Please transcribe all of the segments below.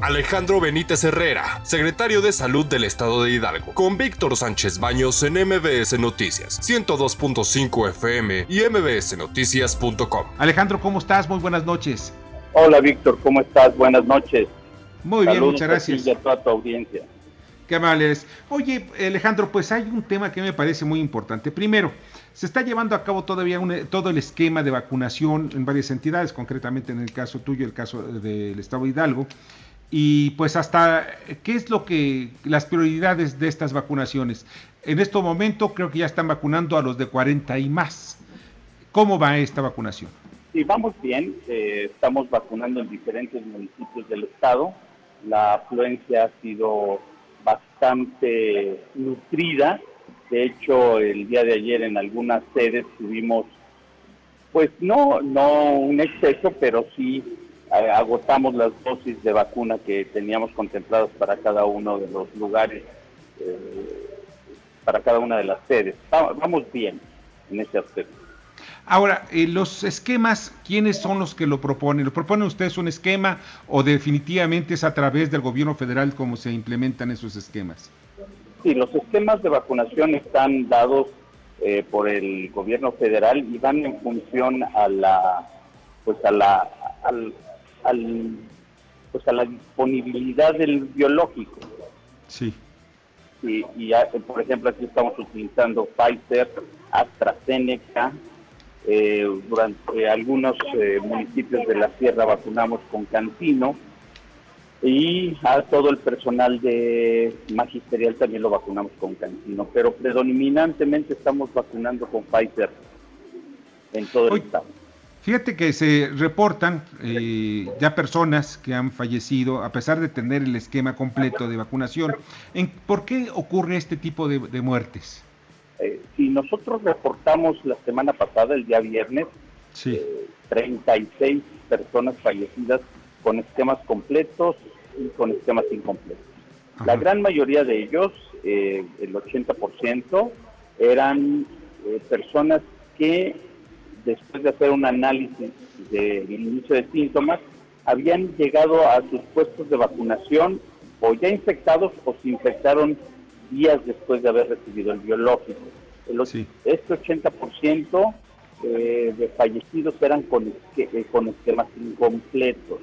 Alejandro Benítez Herrera, secretario de Salud del Estado de Hidalgo, con Víctor Sánchez Baños en MBS Noticias, 102.5 FM y mbsnoticias.com. Alejandro, ¿cómo estás? Muy buenas noches. Hola Víctor, ¿cómo estás? Buenas noches. Muy bien, muchas gracias. Y a toda tu audiencia. Qué amables. Oye, Alejandro, pues hay un tema que me parece muy importante. Primero, se está llevando a cabo todavía todo el esquema de vacunación en varias entidades, concretamente en el caso tuyo, el caso del Estado de Hidalgo. Y pues hasta, ¿qué es lo que, las prioridades de estas vacunaciones? En este momento creo que ya están vacunando a los de 40 y más. ¿Cómo va esta vacunación? Sí, vamos bien. Eh, estamos vacunando en diferentes municipios del estado. La afluencia ha sido bastante nutrida. De hecho, el día de ayer en algunas sedes tuvimos, pues no, no un exceso, pero sí eh, agotamos las dosis de vacuna que teníamos contempladas para cada uno de los lugares, eh, para cada una de las sedes. Vamos bien en ese aspecto. Ahora, eh, los esquemas, ¿quiénes son los que lo proponen? ¿Lo proponen ustedes un esquema o definitivamente es a través del gobierno federal como se implementan esos esquemas? Sí, los esquemas de vacunación están dados eh, por el gobierno federal y van en función a la, pues a la, al, pues a la disponibilidad del biológico. Sí. Y, y por ejemplo, aquí estamos utilizando Pfizer, AstraZeneca, eh, durante algunos eh, municipios de la sierra vacunamos con Cantino y a todo el personal de magisterial también lo vacunamos con Cantino, pero predominantemente estamos vacunando con Pfizer en todo el estado. Fíjate que se reportan eh, ya personas que han fallecido a pesar de tener el esquema completo de vacunación. ¿En, ¿Por qué ocurre este tipo de muertes? Eh, si nosotros reportamos la semana pasada, el día viernes, 36 eh, personas fallecidas con esquemas completos y con esquemas incompletos. La gran mayoría de ellos, eh, el 80%, eran personas que después de hacer un análisis del inicio de síntomas, habían llegado a sus puestos de vacunación o ya infectados o se infectaron días después de haber recibido el biológico. Este 80% eh, de fallecidos eran con, eh, con esquemas incompletos.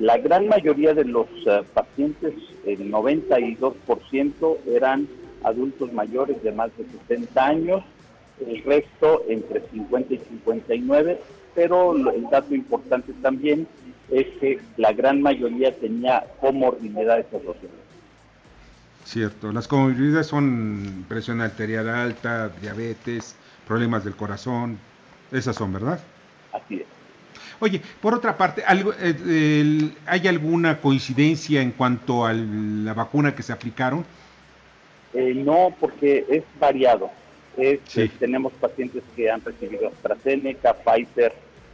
La gran mayoría de los eh, pacientes, el 92%, eran adultos mayores de más de 60 años, el resto entre 50 y 59, pero el dato importante también es que la gran mayoría tenía comorbilidades asociadas. Cierto, las comorbilidades son presión arterial alta, diabetes, problemas del corazón, esas son, ¿verdad? Así es. Oye, por otra parte, eh, ¿hay alguna coincidencia en cuanto a la vacuna que se aplicaron? Eh, no, porque es variado. Eh, tenemos pacientes que han recibido AstraZeneca, Pfizer,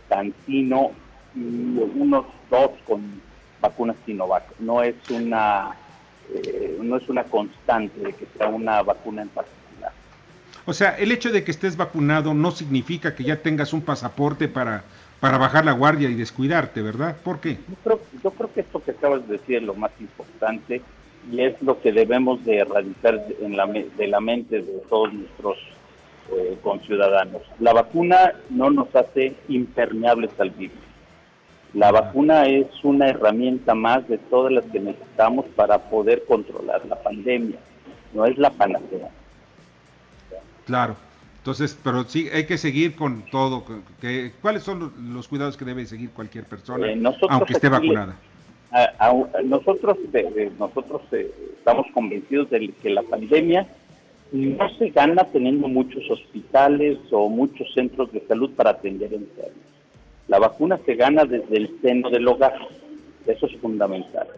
Cancino y unos dos con vacunas Sinovac. No es una eh, no es una constante de que sea una vacuna en particular. O sea, el hecho de que estés vacunado no significa que ya tengas un pasaporte para, para bajar la guardia y descuidarte, ¿verdad? ¿Por qué? Yo creo, yo creo que esto que acabas de decir es lo más importante y es lo que debemos de erradicar en la, de la mente de todos nuestros eh, conciudadanos. La vacuna no nos hace impermeables al virus la vacuna es una herramienta más de todas las que necesitamos para poder controlar la pandemia, no es la panacea. Claro, entonces, pero sí hay que seguir con todo. Que, ¿Cuáles son los, cuidados que debe seguir cualquier persona, eh, aunque esté vacunada? Nosotros nosotros eh, estamos convencidos de que la pandemia no se gana teniendo muchos hospitales o muchos centros de salud para atender enfermos la vacuna se gana desde el seno del hogar. Eso es fundamental.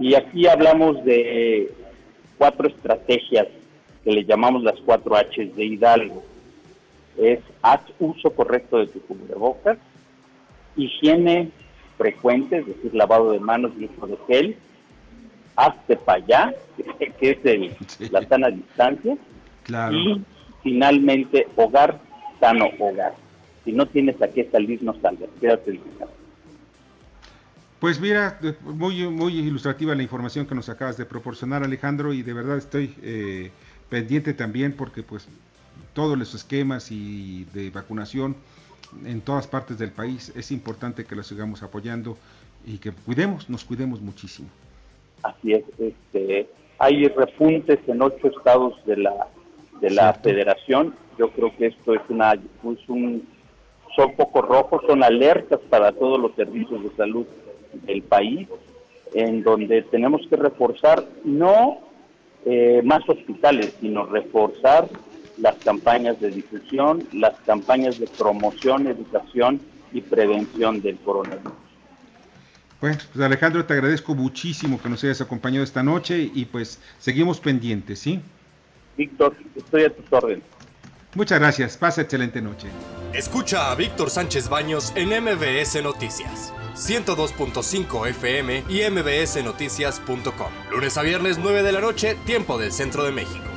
Y aquí hablamos de cuatro estrategias que le llamamos las cuatro H de Hidalgo. Es haz uso correcto de tu cubrebocas, higiene frecuente, es decir, lavado de manos y uso de gel, hazte para allá, que es el, la sana distancia, y finalmente hogar, sano hogar. Si no tienes a qué salir, no salgas, quédate en casa. Pues mira, muy, muy ilustrativa la información que nos acabas de proporcionar Alejandro y de verdad estoy eh, pendiente también porque pues todos los esquemas y de vacunación en todas partes del país es importante que los sigamos apoyando y que cuidemos, nos cuidemos muchísimo. Así es, este, hay repuntes en ocho estados de la de la federación. Yo creo que esto es una es un son pocos rojos, son alertas para todos los servicios de salud del país, en donde tenemos que reforzar no eh, más hospitales, sino reforzar las campañas de difusión, las campañas de promoción, educación y prevención del coronavirus. Bueno, pues Alejandro, te agradezco muchísimo que nos hayas acompañado esta noche y pues seguimos pendientes, ¿sí? Víctor, estoy a tus órdenes. Muchas gracias, pasa excelente noche. Escucha a Víctor Sánchez Baños en MBS Noticias. 102.5 FM y mbsnoticias.com. Lunes a viernes 9 de la noche, tiempo del centro de México.